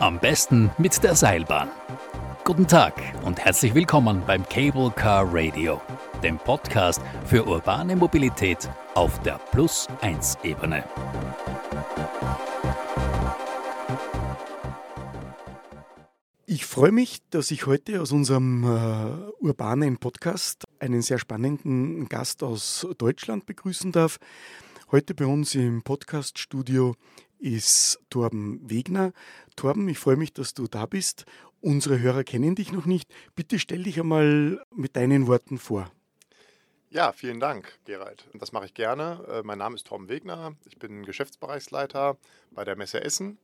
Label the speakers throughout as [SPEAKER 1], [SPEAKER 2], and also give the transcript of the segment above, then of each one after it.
[SPEAKER 1] Am besten mit der Seilbahn. Guten Tag und herzlich willkommen beim Cable Car Radio, dem Podcast für urbane Mobilität auf der Plus-1-Ebene.
[SPEAKER 2] Ich freue mich, dass ich heute aus unserem äh, urbanen Podcast einen sehr spannenden Gast aus Deutschland begrüßen darf. Heute bei uns im Podcaststudio ist Torben Wegner. Torben, ich freue mich, dass du da bist. Unsere Hörer kennen dich noch nicht. Bitte stell dich einmal mit deinen Worten vor.
[SPEAKER 3] Ja, vielen Dank, Gerald. Das mache ich gerne. Äh, mein Name ist Torben Wegner. Ich bin Geschäftsbereichsleiter bei der Messe Essen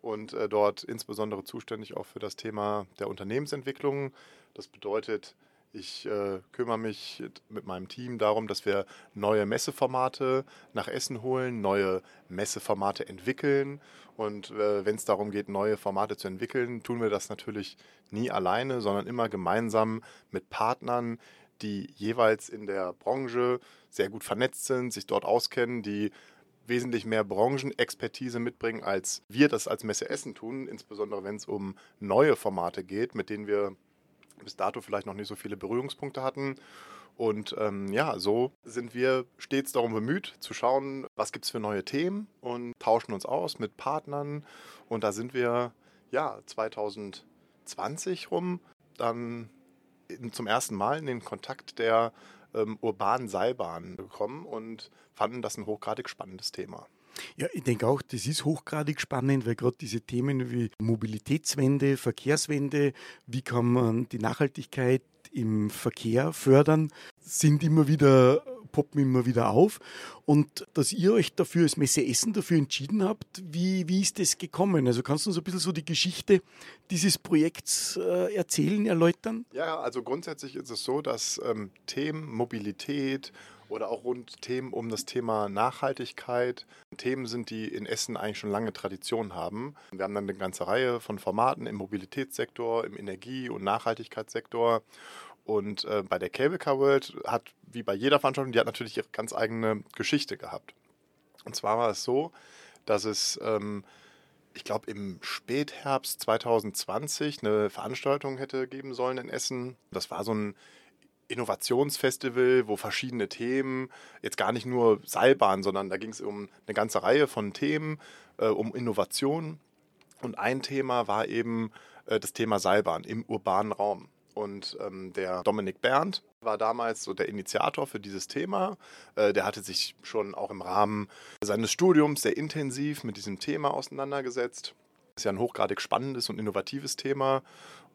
[SPEAKER 3] und äh, dort insbesondere zuständig auch für das Thema der Unternehmensentwicklung. Das bedeutet, ich äh, kümmere mich mit meinem Team darum, dass wir neue Messeformate nach Essen holen, neue Messeformate entwickeln. Und äh, wenn es darum geht, neue Formate zu entwickeln, tun wir das natürlich nie alleine, sondern immer gemeinsam mit Partnern, die jeweils in der Branche sehr gut vernetzt sind, sich dort auskennen, die wesentlich mehr Branchenexpertise mitbringen, als wir das als Messe Essen tun, insbesondere wenn es um neue Formate geht, mit denen wir bis dato vielleicht noch nicht so viele Berührungspunkte hatten. Und ähm, ja, so sind wir stets darum bemüht, zu schauen, was gibt es für neue Themen und tauschen uns aus mit Partnern. Und da sind wir ja 2020 rum dann in, zum ersten Mal in den Kontakt der ähm, urbanen Seilbahn gekommen und fanden das ein hochgradig spannendes Thema.
[SPEAKER 2] Ja, ich denke auch, das ist hochgradig spannend, weil gerade diese Themen wie Mobilitätswende, Verkehrswende, wie kann man die Nachhaltigkeit im Verkehr fördern, sind immer wieder, poppen immer wieder auf. Und dass ihr euch dafür als Messe Essen dafür entschieden habt, wie, wie ist das gekommen? Also kannst du uns ein bisschen so die Geschichte dieses Projekts äh, erzählen, erläutern?
[SPEAKER 3] Ja, also grundsätzlich ist es so, dass ähm, Themen Mobilität, oder auch rund Themen um das Thema Nachhaltigkeit. Themen sind, die in Essen eigentlich schon lange Tradition haben. Wir haben dann eine ganze Reihe von Formaten im Mobilitätssektor, im Energie- und Nachhaltigkeitssektor. Und äh, bei der Cable Car World hat, wie bei jeder Veranstaltung, die hat natürlich ihre ganz eigene Geschichte gehabt. Und zwar war es so, dass es, ähm, ich glaube, im Spätherbst 2020 eine Veranstaltung hätte geben sollen in Essen. Das war so ein Innovationsfestival, wo verschiedene Themen, jetzt gar nicht nur Seilbahn, sondern da ging es um eine ganze Reihe von Themen, äh, um Innovation. Und ein Thema war eben äh, das Thema Seilbahn im urbanen Raum. Und ähm, der Dominik Berndt war damals so der Initiator für dieses Thema. Äh, der hatte sich schon auch im Rahmen seines Studiums sehr intensiv mit diesem Thema auseinandergesetzt. Ist ja ein hochgradig spannendes und innovatives Thema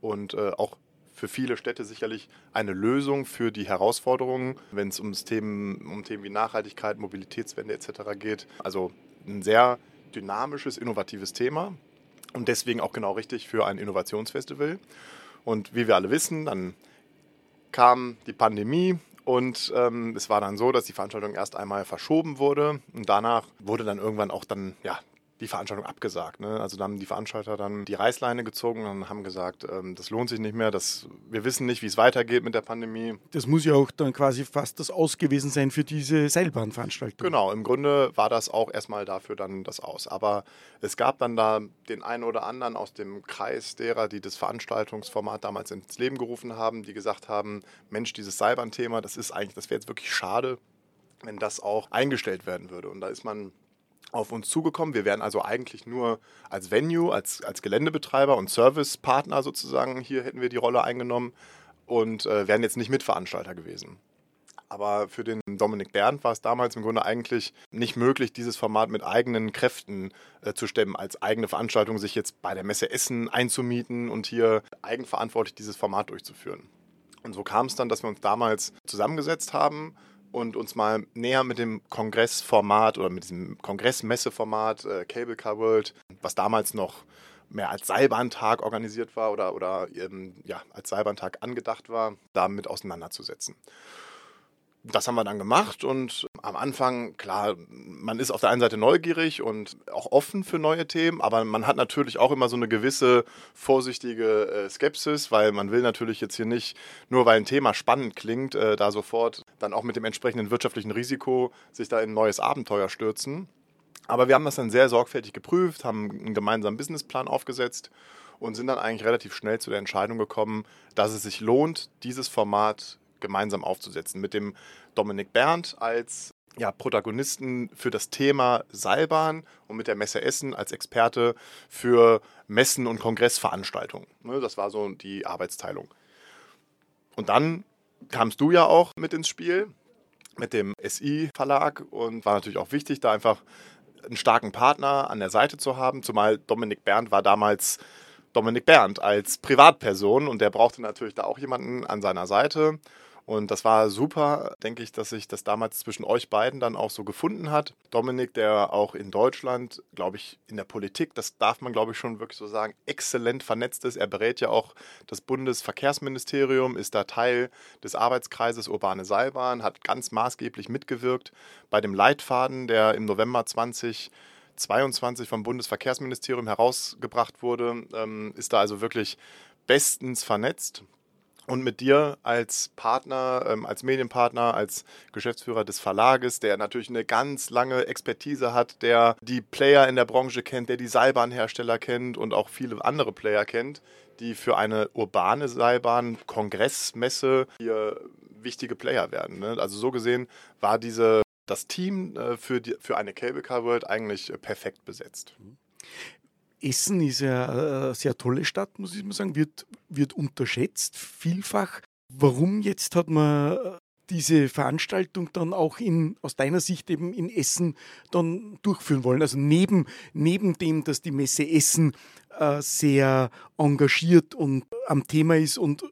[SPEAKER 3] und äh, auch für viele Städte sicherlich eine Lösung für die Herausforderungen, wenn es um Themen, um Themen wie Nachhaltigkeit, Mobilitätswende etc. geht. Also ein sehr dynamisches, innovatives Thema und deswegen auch genau richtig für ein Innovationsfestival. Und wie wir alle wissen, dann kam die Pandemie und ähm, es war dann so, dass die Veranstaltung erst einmal verschoben wurde und danach wurde dann irgendwann auch dann ja die Veranstaltung abgesagt. Ne? Also da haben die Veranstalter dann die Reißleine gezogen und haben gesagt, ähm, das lohnt sich nicht mehr, das, wir wissen nicht, wie es weitergeht mit der Pandemie.
[SPEAKER 2] Das muss ja auch dann quasi fast das Aus gewesen sein für diese Seilbahnveranstaltung.
[SPEAKER 3] Genau, im Grunde war das auch erstmal dafür dann das Aus. Aber es gab dann da den einen oder anderen aus dem Kreis derer, die das Veranstaltungsformat damals ins Leben gerufen haben, die gesagt haben, Mensch, dieses Seilbahnthema, das ist eigentlich, das wäre jetzt wirklich schade, wenn das auch eingestellt werden würde. Und da ist man auf uns zugekommen. Wir wären also eigentlich nur als Venue, als, als Geländebetreiber und Servicepartner sozusagen, hier hätten wir die Rolle eingenommen und äh, wären jetzt nicht Mitveranstalter gewesen. Aber für den Dominik Berndt war es damals im Grunde eigentlich nicht möglich, dieses Format mit eigenen Kräften äh, zu stemmen, als eigene Veranstaltung sich jetzt bei der Messe Essen einzumieten und hier eigenverantwortlich dieses Format durchzuführen. Und so kam es dann, dass wir uns damals zusammengesetzt haben und uns mal näher mit dem Kongressformat oder mit diesem Kongressmesseformat äh, Cable Car World, was damals noch mehr als Seilbahntag organisiert war oder, oder ähm, ja, als Seilbahntag angedacht war, damit auseinanderzusetzen das haben wir dann gemacht und am Anfang, klar, man ist auf der einen Seite neugierig und auch offen für neue Themen, aber man hat natürlich auch immer so eine gewisse vorsichtige äh, Skepsis, weil man will natürlich jetzt hier nicht, nur weil ein Thema spannend klingt, äh, da sofort dann auch mit dem entsprechenden wirtschaftlichen Risiko sich da in ein neues Abenteuer stürzen. Aber wir haben das dann sehr sorgfältig geprüft, haben einen gemeinsamen Businessplan aufgesetzt und sind dann eigentlich relativ schnell zu der Entscheidung gekommen, dass es sich lohnt, dieses Format gemeinsam aufzusetzen. Mit dem Dominik Berndt als ja, Protagonisten für das Thema Seilbahn und mit der Messe Essen als Experte für Messen und Kongressveranstaltungen. Ne, das war so die Arbeitsteilung. Und dann kamst du ja auch mit ins Spiel mit dem SI-Verlag und war natürlich auch wichtig, da einfach einen starken Partner an der Seite zu haben, zumal Dominik Berndt war damals Dominik Berndt als Privatperson und der brauchte natürlich da auch jemanden an seiner Seite. Und das war super, denke ich, dass sich das damals zwischen euch beiden dann auch so gefunden hat. Dominik, der auch in Deutschland, glaube ich, in der Politik, das darf man, glaube ich, schon wirklich so sagen, exzellent vernetzt ist. Er berät ja auch das Bundesverkehrsministerium, ist da Teil des Arbeitskreises Urbane Seilbahn, hat ganz maßgeblich mitgewirkt bei dem Leitfaden, der im November 2022 vom Bundesverkehrsministerium herausgebracht wurde, ähm, ist da also wirklich bestens vernetzt. Und mit dir als Partner, ähm, als Medienpartner, als Geschäftsführer des Verlages, der natürlich eine ganz lange Expertise hat, der die Player in der Branche kennt, der die Seilbahnhersteller kennt und auch viele andere Player kennt, die für eine urbane Seilbahn, Kongressmesse hier wichtige Player werden. Ne? Also so gesehen war diese, das Team äh, für, die, für eine Cable Car World eigentlich äh, perfekt besetzt.
[SPEAKER 2] Essen ist ja eine sehr tolle Stadt, muss ich mal sagen, wird, wird unterschätzt, vielfach. Warum jetzt hat man diese Veranstaltung dann auch in, aus deiner Sicht eben in Essen dann durchführen wollen? Also neben, neben dem, dass die Messe Essen äh, sehr engagiert und am Thema ist und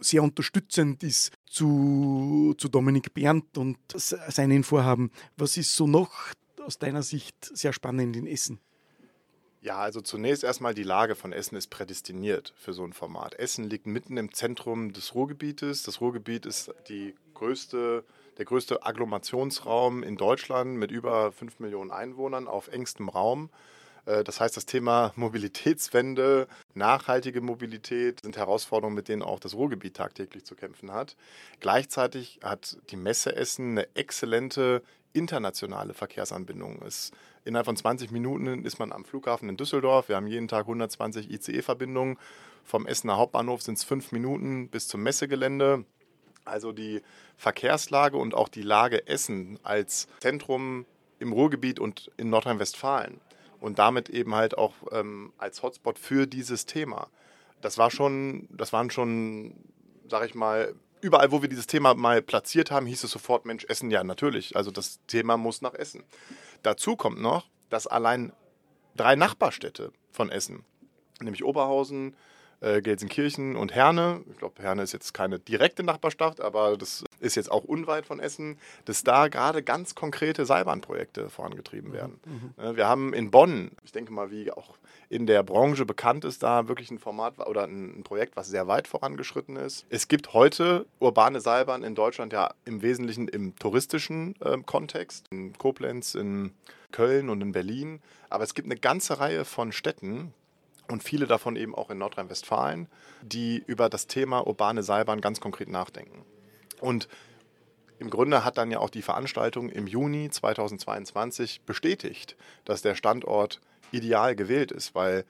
[SPEAKER 2] sehr unterstützend ist zu, zu Dominik Berndt und seinen Vorhaben. Was ist so noch aus deiner Sicht sehr spannend in Essen?
[SPEAKER 3] Ja, also zunächst erstmal die Lage von Essen ist prädestiniert für so ein Format. Essen liegt mitten im Zentrum des Ruhrgebietes. Das Ruhrgebiet ist die größte, der größte Agglomerationsraum in Deutschland mit über 5 Millionen Einwohnern auf engstem Raum. Äh, das heißt, das Thema Mobilitätswende, nachhaltige Mobilität sind Herausforderungen, mit denen auch das Ruhrgebiet tagtäglich zu kämpfen hat. Gleichzeitig hat die Messe Essen eine exzellente internationale Verkehrsanbindung. Es, innerhalb von 20 Minuten ist man am Flughafen in Düsseldorf. Wir haben jeden Tag 120 ICE-Verbindungen. Vom Essener Hauptbahnhof sind es fünf Minuten bis zum Messegelände. Also die Verkehrslage und auch die Lage Essen als Zentrum im Ruhrgebiet und in Nordrhein-Westfalen und damit eben halt auch ähm, als Hotspot für dieses Thema. Das war schon, das waren schon, sag ich mal, überall, wo wir dieses Thema mal platziert haben, hieß es sofort, Mensch, Essen, ja, natürlich. Also das Thema muss nach Essen. Dazu kommt noch, dass allein drei Nachbarstädte von Essen, nämlich Oberhausen, äh, Gelsenkirchen und Herne, ich glaube, Herne ist jetzt keine direkte Nachbarstadt, aber das ist jetzt auch unweit von Essen, dass da gerade ganz konkrete Seilbahnprojekte vorangetrieben werden. Mhm. Äh, wir haben in Bonn, ich denke mal, wie auch in der Branche bekannt ist, da wirklich ein Format oder ein, Projekt, was sehr weit vorangeschritten ist. Es gibt heute urbane Seilbahn in Deutschland ja im Wesentlichen im touristischen äh, Kontext, in Koblenz, in Köln und in Berlin. Aber es gibt eine ganze Reihe von Städten, und viele davon eben auch in Nordrhein-Westfalen, die über das Thema urbane Seilbahn ganz konkret nachdenken. Und im Grunde hat dann ja auch die Veranstaltung im Juni 2022 bestätigt, dass der Standort ideal gewählt ist, weil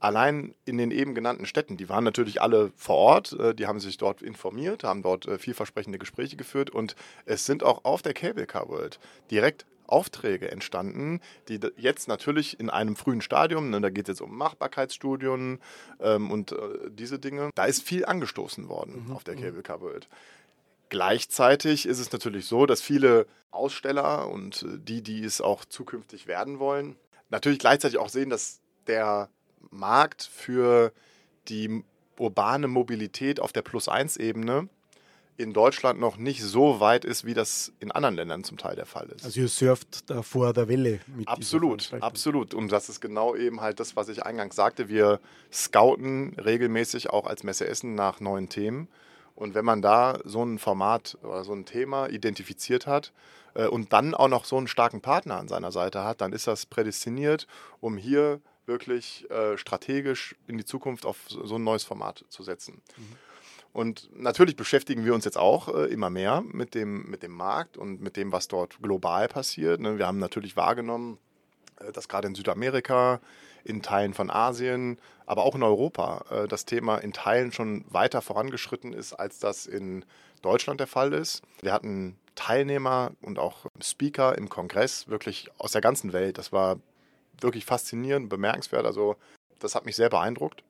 [SPEAKER 3] allein in den eben genannten Städten, die waren natürlich alle vor Ort, äh, die haben sich dort informiert, haben dort äh, vielversprechende Gespräche geführt und es sind auch auf der Cable Car World direkt Aufträge entstanden, die jetzt natürlich in einem frühen Stadium, ne, da geht es jetzt um Machbarkeitsstudien ähm, und äh, diese Dinge, da ist viel angestoßen worden mhm. auf der mhm. Cable Car World. Gleichzeitig ist es natürlich so, dass viele Aussteller und äh, die, die es auch zukünftig werden wollen, natürlich gleichzeitig auch sehen, dass der Markt für die urbane Mobilität auf der Plus-1-Ebene in Deutschland noch nicht so weit ist, wie das in anderen Ländern zum Teil der Fall ist.
[SPEAKER 2] Also ihr surft da vor der Welle
[SPEAKER 3] mit Absolut, absolut. Und das ist genau eben halt das, was ich eingangs sagte. Wir scouten regelmäßig auch als Messe Essen nach neuen Themen. Und wenn man da so ein Format oder so ein Thema identifiziert hat äh, und dann auch noch so einen starken Partner an seiner Seite hat, dann ist das prädestiniert, um hier wirklich äh, strategisch in die Zukunft auf so ein neues Format zu setzen. Mhm. Und natürlich beschäftigen wir uns jetzt auch äh, immer mehr mit dem, mit dem Markt und mit dem, was dort global passiert. Ne? Wir haben natürlich wahrgenommen, äh, dass gerade in Südamerika, in Teilen von Asien, aber auch in Europa äh, das Thema in Teilen schon weiter vorangeschritten ist, als das in Deutschland der Fall ist. Wir hatten Teilnehmer und auch Speaker im Kongress wirklich aus der ganzen Welt. Das war wirklich faszinierend, bemerkenswert. Also das hat mich sehr beeindruckt.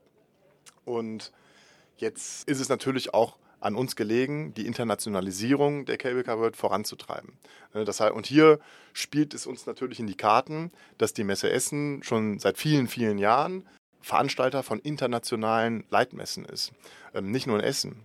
[SPEAKER 3] Und jetzt ist es natürlich auch an uns gelegen, die Internationalisierung der Cable Car World voranzutreiben. Ne, das heißt, und hier spielt es uns natürlich in die Karten, dass die Messe Essen schon seit vielen, vielen Jahren Veranstalter von internationalen Leitmessen ist. Ähm, nicht nur in Essen.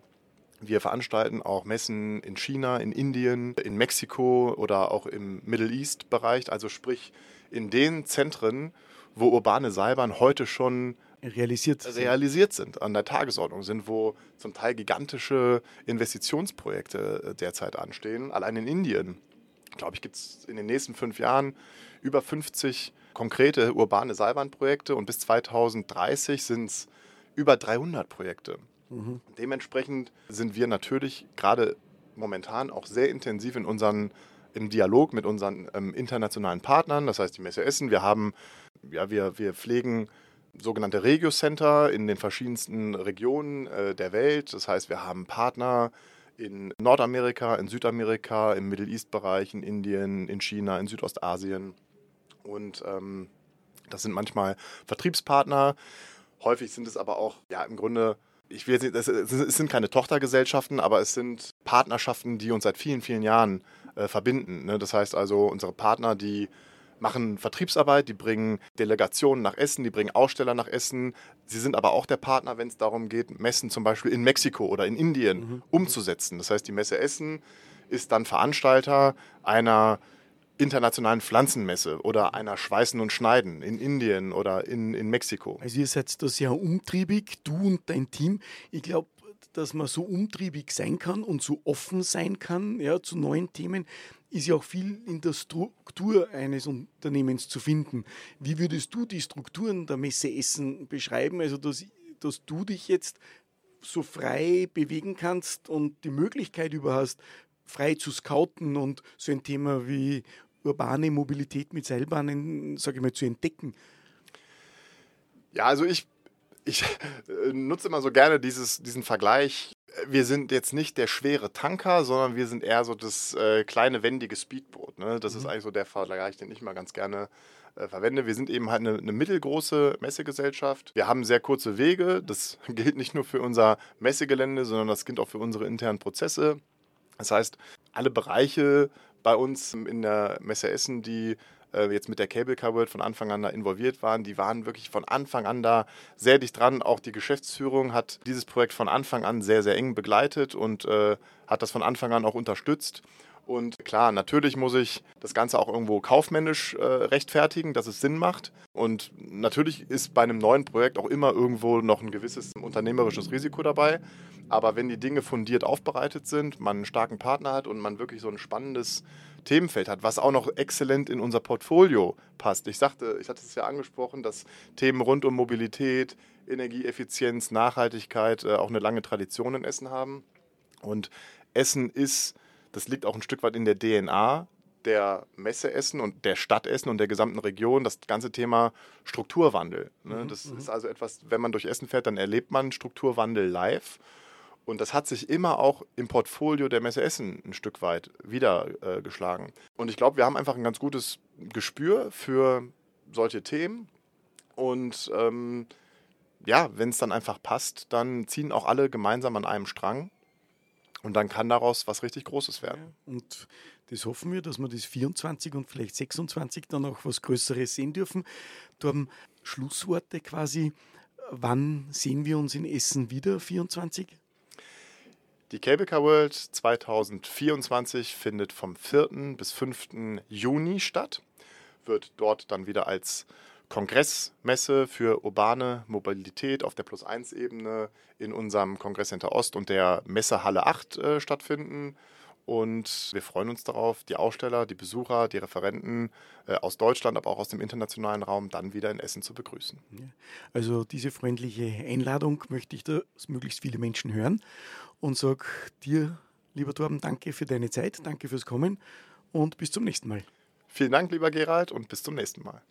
[SPEAKER 3] Wir veranstalten auch Messen in China, in Indien, in Mexiko oder auch im Middle East Bereich, also sprich in den Zentren, wo urbane Seilbahn heute schon
[SPEAKER 2] realisiert,
[SPEAKER 3] realisiert sind, an der Tagesordnung sind, wo zum Teil gigantische Investitionsprojekte äh, derzeit anstehen. Allein in Indien, glaube ich, gibt es in den nächsten fünf Jahren über 50 konkrete urbane Seilbahnprojekte und bis 2030 sind es über 300 Projekte. Mhm. Dementsprechend sind wir natürlich gerade momentan auch sehr intensiv in unseren im Dialog mit unseren ähm, internationalen Partnern, das heißt die Messe Essen. Wir haben, ja, wir, wir pflegen sogenannte Regio-Center in den verschiedensten Regionen äh, der Welt. Das heißt, wir haben Partner in Nordamerika, in Südamerika, im Middle East-Bereich, in Indien, in China, in Südostasien. Und ähm, das sind manchmal Vertriebspartner. Häufig sind es aber auch, ja, im Grunde, ich will jetzt nicht, es sind keine Tochtergesellschaften, aber es sind Partnerschaften, die uns seit vielen, vielen Jahren äh, verbinden. Ne? Das heißt also, unsere Partner, die machen Vertriebsarbeit, die bringen Delegationen nach Essen, die bringen Aussteller nach Essen. Sie sind aber auch der Partner, wenn es darum geht, Messen zum Beispiel in Mexiko oder in Indien mhm. umzusetzen. Das heißt, die Messe Essen ist dann Veranstalter einer internationalen Pflanzenmesse oder einer Schweißen und Schneiden in Indien oder in, in Mexiko.
[SPEAKER 2] Also ihr seid da sehr umtriebig, du und dein Team. Ich glaube, dass man so umtriebig sein kann und so offen sein kann ja, zu neuen Themen, ist ja auch viel in der Struktur eines Unternehmens zu finden. Wie würdest du die Strukturen der Messe Essen beschreiben? Also, dass, dass du dich jetzt so frei bewegen kannst und die Möglichkeit über hast, frei zu scouten und so ein Thema wie urbane Mobilität mit Seilbahnen, sage ich mal, zu entdecken.
[SPEAKER 3] Ja, also ich, ich äh, nutze immer so gerne dieses, diesen Vergleich wir sind jetzt nicht der schwere Tanker, sondern wir sind eher so das äh, kleine, wendige Speedboot. Ne? Das mhm. ist eigentlich so der Vergleich, den ich mal ganz gerne äh, verwende. Wir sind eben halt eine, eine, mittelgroße Messegesellschaft. Wir haben sehr kurze Wege. Das gilt nicht nur für unser Messegelände, sondern das gilt auch für unsere internen Prozesse. Das heißt, alle Bereiche bei uns in der Messe Essen, die äh, jetzt mit der Cable Car World von Anfang an da involviert waren, die waren wirklich von Anfang an da sehr dicht dran. Auch die Geschäftsführung hat dieses Projekt von Anfang an sehr, sehr eng begleitet und äh, hat das von Anfang an auch unterstützt. Und klar, natürlich muss ich das Ganze auch irgendwo kaufmännisch äh, rechtfertigen, dass es Sinn macht. Und natürlich ist bei einem neuen Projekt auch immer irgendwo noch ein gewisses unternehmerisches Risiko dabei. Aber wenn die Dinge fundiert aufbereitet sind, man einen starken Partner hat und man wirklich so ein spannendes Themenfeld hat, was auch noch exzellent in unser Portfolio passt. Ich sagte, ich hatte es ja angesprochen, dass Themen rund um Mobilität, Energieeffizienz, Nachhaltigkeit äh, auch eine lange Tradition in Essen haben. Und Essen ist das liegt auch ein Stück weit in der DNA der Messe Essen und der Stadt Essen und der gesamten Region, das ganze Thema Strukturwandel. Ne? Mhm, das mhm. ist also etwas, wenn man durch Essen fährt, dann erlebt man Strukturwandel live. Und das hat sich immer auch im Portfolio der Messe Essen ein Stück weit wiedergeschlagen. Äh, und ich glaube, wir haben einfach ein ganz gutes Gespür für solche Themen. Und ähm, ja, wenn es dann einfach passt, dann ziehen auch alle gemeinsam an einem Strang. Und dann kann daraus was richtig Großes werden.
[SPEAKER 2] Und das hoffen wir, dass wir das 24 und vielleicht 26 dann auch was Größeres sehen dürfen. Du haben Schlussworte quasi. Wann sehen wir uns in Essen wieder, 24?
[SPEAKER 3] Die Cable Car World 2024 findet vom 4. bis 5. Juni statt, wird dort dann wieder als Kongressmesse für urbane Mobilität auf der Plus-1-Ebene in unserem Kongresscenter Ost und der Messehalle 8 äh, stattfinden. Und wir freuen uns darauf, die Aussteller, die Besucher, die Referenten äh, aus Deutschland, aber auch aus dem internationalen Raum dann wieder in Essen zu begrüßen.
[SPEAKER 2] Also diese freundliche Einladung möchte ich, dass möglichst viele Menschen hören und sage dir, lieber Torben, danke für deine Zeit, danke fürs Kommen und bis zum nächsten Mal.
[SPEAKER 3] Vielen Dank, lieber Gerald, und bis zum nächsten Mal.